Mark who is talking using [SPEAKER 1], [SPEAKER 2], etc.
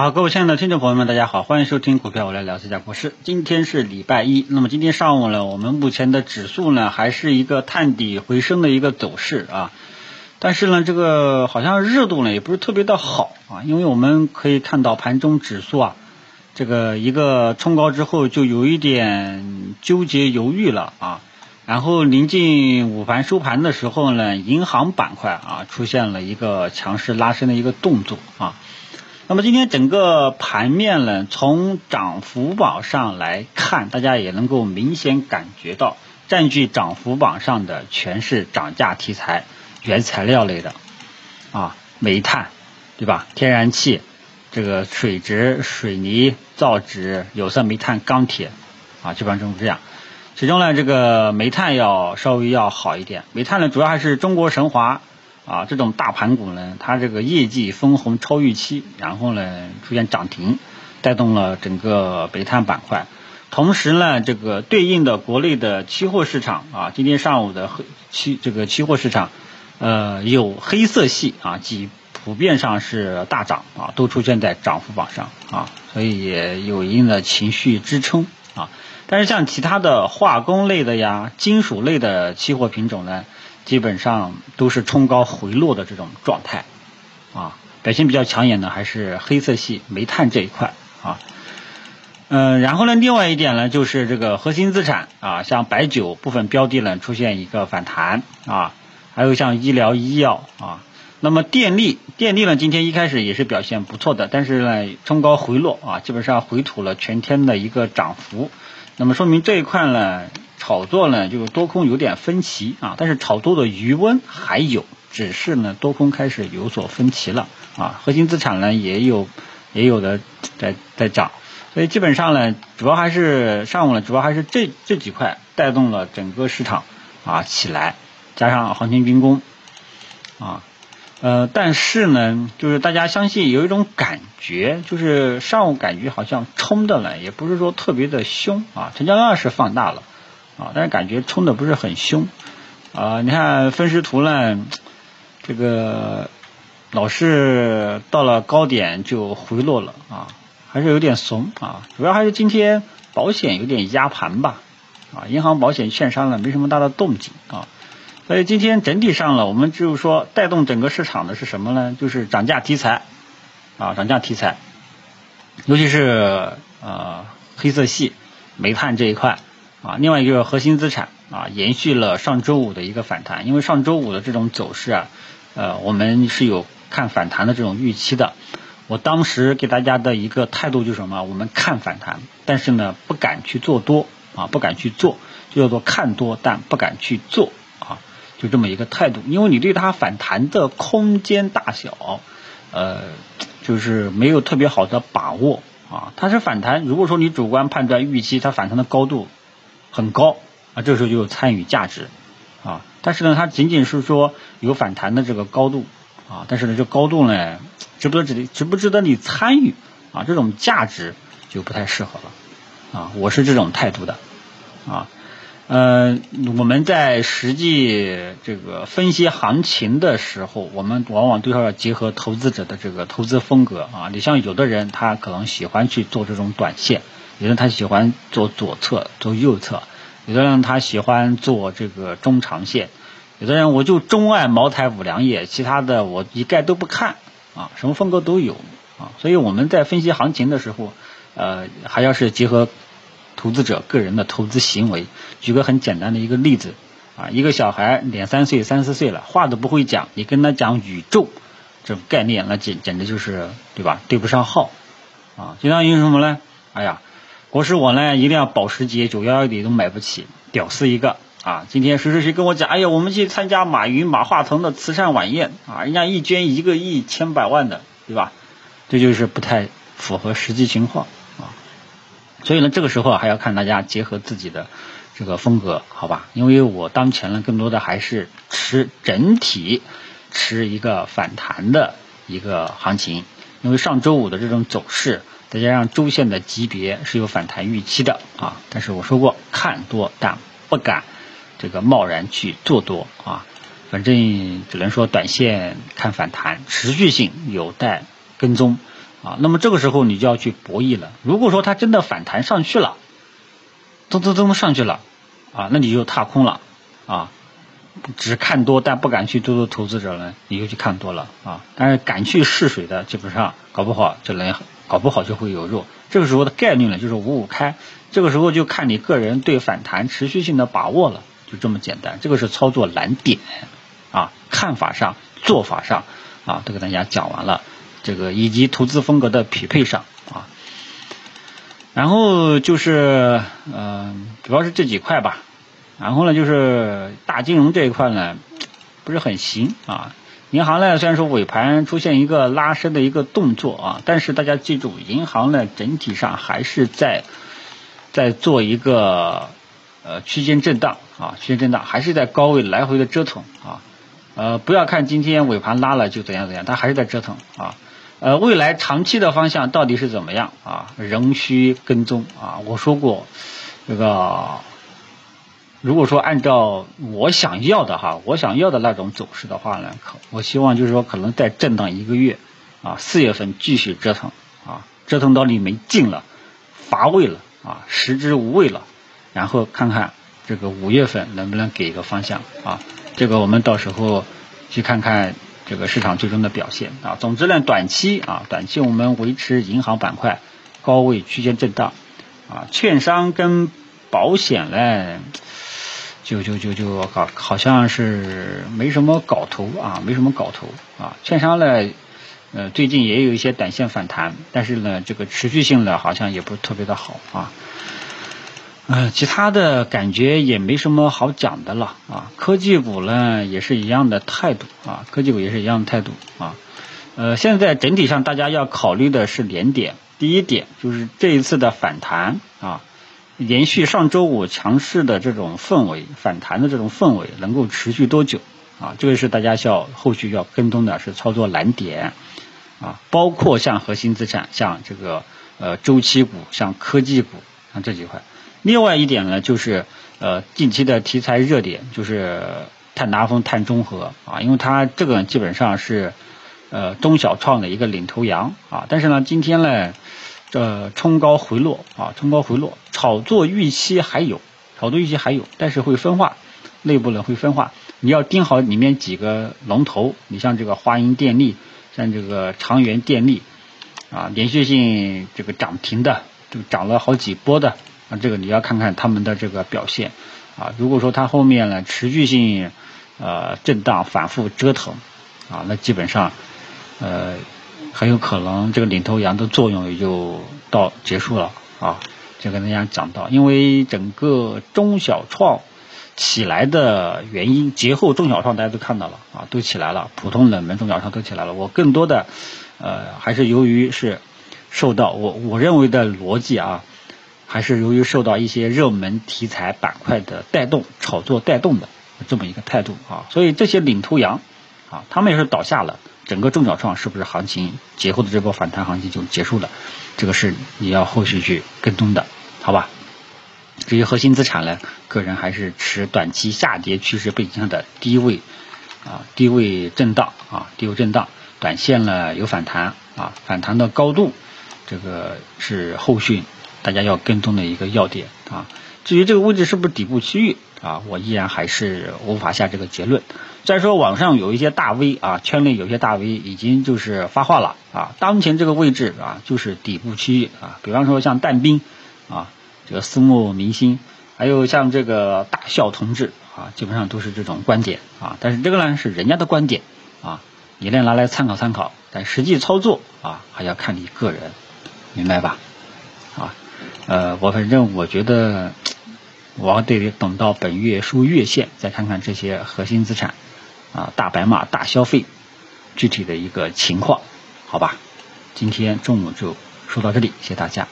[SPEAKER 1] 好，各位亲爱的听众朋友们，大家好，欢迎收听股票我来聊这家股市。今天是礼拜一，那么今天上午呢，我们目前的指数呢还是一个探底回升的一个走势啊，但是呢，这个好像热度呢也不是特别的好啊，因为我们可以看到盘中指数啊，这个一个冲高之后就有一点纠结犹豫了啊，然后临近午盘收盘的时候呢，银行板块啊出现了一个强势拉升的一个动作啊。那么今天整个盘面呢，从涨幅榜上来看，大家也能够明显感觉到，占据涨幅榜上的全是涨价题材、原材料类的，啊，煤炭，对吧？天然气，这个水质、水泥、造纸、有色、煤炭、钢铁，啊，基本上就是这样。其中呢，这个煤炭要稍微要好一点，煤炭呢主要还是中国神华。啊，这种大盘股呢，它这个业绩分红超预期，然后呢出现涨停，带动了整个煤炭板块。同时呢，这个对应的国内的期货市场啊，今天上午的期这个期货市场，呃，有黑色系啊，即普遍上是大涨啊，都出现在涨幅榜上啊，所以也有一定的情绪支撑啊。但是像其他的化工类的呀、金属类的期货品种呢？基本上都是冲高回落的这种状态，啊，表现比较抢眼的还是黑色系煤炭这一块啊，嗯，然后呢，另外一点呢，就是这个核心资产啊，像白酒部分标的呢出现一个反弹啊，还有像医疗医药啊，那么电力电力呢，今天一开始也是表现不错的，但是呢，冲高回落啊，基本上回吐了全天的一个涨幅，那么说明这一块呢。炒作呢，就是多空有点分歧啊，但是炒作的余温还有，只是呢多空开始有所分歧了啊。核心资产呢也有也有的在在涨，所以基本上呢，主要还是上午呢，主要还是这这几块带动了整个市场啊起来，加上行情军工啊，呃，但是呢，就是大家相信有一种感觉，就是上午感觉好像冲的呢，也不是说特别的凶啊，成交量是放大了。啊，但是感觉冲的不是很凶，啊，你看分时图呢，这个老是到了高点就回落了啊，还是有点怂啊，主要还是今天保险有点压盘吧，啊，银行、保险、券商呢没什么大的动静啊，所以今天整体上了，我们就是说带动整个市场的是什么呢？就是涨价题材，啊，涨价题材，尤其是呃黑色系、煤炭这一块。啊，另外一个核心资产啊，延续了上周五的一个反弹，因为上周五的这种走势啊，呃，我们是有看反弹的这种预期的。我当时给大家的一个态度就是什么？我们看反弹，但是呢，不敢去做多啊，不敢去做，就叫做看多但不敢去做啊，就这么一个态度。因为你对它反弹的空间大小，呃，就是没有特别好的把握啊。它是反弹，如果说你主观判断预期它反弹的高度。很高啊，这时候就有参与价值啊，但是呢，它仅仅是说有反弹的这个高度啊，但是呢，这高度呢，值不值得值不值得你参与啊？这种价值就不太适合了啊，我是这种态度的啊，呃，我们在实际这个分析行情的时候，我们往往都要结合投资者的这个投资风格啊，你像有的人他可能喜欢去做这种短线。有的人他喜欢做左侧、做右侧，有的人他喜欢做这个中长线，有的人我就钟爱茅台、五粮液，其他的我一概都不看啊，什么风格都有啊。所以我们在分析行情的时候，呃，还要是结合投资者个人的投资行为。举个很简单的一个例子啊，一个小孩两三岁、三四岁了，话都不会讲，你跟他讲宇宙这种概念，那简简直就是对吧？对不上号啊，就当于什么呢？哎呀。国是我呢，一定要保时捷九幺幺的都买不起，屌丝一个啊！今天谁谁谁跟我讲，哎呀，我们去参加马云、马化腾的慈善晚宴啊，人家一捐一个亿、千百万的，对吧？这就是不太符合实际情况啊。所以呢，这个时候还要看大家结合自己的这个风格，好吧？因为我当前呢，更多的还是持整体持一个反弹的一个行情，因为上周五的这种走势。再加上周线的级别是有反弹预期的啊，但是我说过看多但不敢这个贸然去做多啊，反正只能说短线看反弹，持续性有待跟踪啊，那么这个时候你就要去博弈了。如果说它真的反弹上去了，咚咚咚上去了，啊，那你就踏空了，啊，只看多但不敢去做的投资者呢，你就去看多了，啊，但是敢去试水的，基本上搞不好就能，搞不好就会有肉。这个时候的概率呢，就是五五开，这个时候就看你个人对反弹持续性的把握了，就这么简单。这个是操作难点，啊，看法上、做法上，啊，都给大家讲完了。这个以及投资风格的匹配上啊，然后就是嗯，主要是这几块吧。然后呢，就是大金融这一块呢，不是很行啊。银行呢，虽然说尾盘出现一个拉升的一个动作啊，但是大家记住，银行呢整体上还是在在做一个呃区间震荡啊，区间震荡还是在高位来回的折腾啊。呃，不要看今天尾盘拉了就怎样怎样，它还是在折腾啊。呃，未来长期的方向到底是怎么样啊？仍需跟踪啊！我说过，这个如果说按照我想要的哈，我想要的那种走势的话呢，可我希望就是说可能再震荡一个月啊，四月份继续折腾啊，折腾到你没劲了，乏味了啊，食之无味了，然后看看这个五月份能不能给一个方向啊？这个我们到时候去看看。这个市场最终的表现啊，总之呢，短期啊，短期我们维持银行板块高位区间震荡啊，券商跟保险呢，就就就就好好像是没什么搞头啊，没什么搞头啊，券商呢，呃，最近也有一些短线反弹，但是呢，这个持续性呢，好像也不是特别的好啊。呃，其他的感觉也没什么好讲的了啊。科技股呢也是一样的态度啊，科技股也是一样的态度啊。呃，现在整体上大家要考虑的是两点，第一点就是这一次的反弹啊，连续上周五强势的这种氛围，反弹的这种氛围能够持续多久啊？这个是大家需要后续要跟踪的，是操作难点啊。包括像核心资产，像这个呃周期股，像科技股，像这几块。另外一点呢，就是呃近期的题材热点就是碳达峰、碳中和啊，因为它这个基本上是呃中小创的一个领头羊啊，但是呢今天呢这冲高回落啊，冲高回落，炒作预期还有，炒作预期还有，但是会分化，内部呢会分化，你要盯好里面几个龙头，你像这个华银电力，像这个长源电力啊，连续性这个涨停的，就涨了好几波的。啊，这个你要看看他们的这个表现啊。如果说它后面呢持续性呃震荡反复折腾啊，那基本上呃很有可能这个领头羊的作用也就到结束了啊。就跟大家讲到，因为整个中小创起来的原因，节后中小创大家都看到了啊，都起来了，普通冷门中小创都起来了。我更多的呃还是由于是受到我我认为的逻辑啊。还是由于受到一些热门题材板块的带动、炒作带动的这么一个态度啊，所以这些领头羊啊，他们也是倒下了，整个中小创是不是行情节后的这波反弹行情就结束了？这个是你要后续去跟踪的，好吧？至于核心资产呢，个人还是持短期下跌趋势背景下的低位啊，低位震荡啊，低位震荡，短线呢有反弹啊，反弹的高度这个是后续。大家要跟踪的一个要点啊，至于这个位置是不是底部区域啊，我依然还是无法下这个结论。再说网上有一些大 V 啊，圈内有些大 V 已经就是发话了啊，当前这个位置啊就是底部区域啊，比方说像但兵啊，这个私募明星，还有像这个大笑同志啊，基本上都是这种观点啊，但是这个呢是人家的观点啊，你呢拿来参考参考，但实际操作啊还要看你个人，明白吧？啊。呃，我反正我觉得，我得等到本月收月线，再看看这些核心资产啊，大白马、大消费具体的一个情况，好吧？今天中午就说到这里，谢谢大家。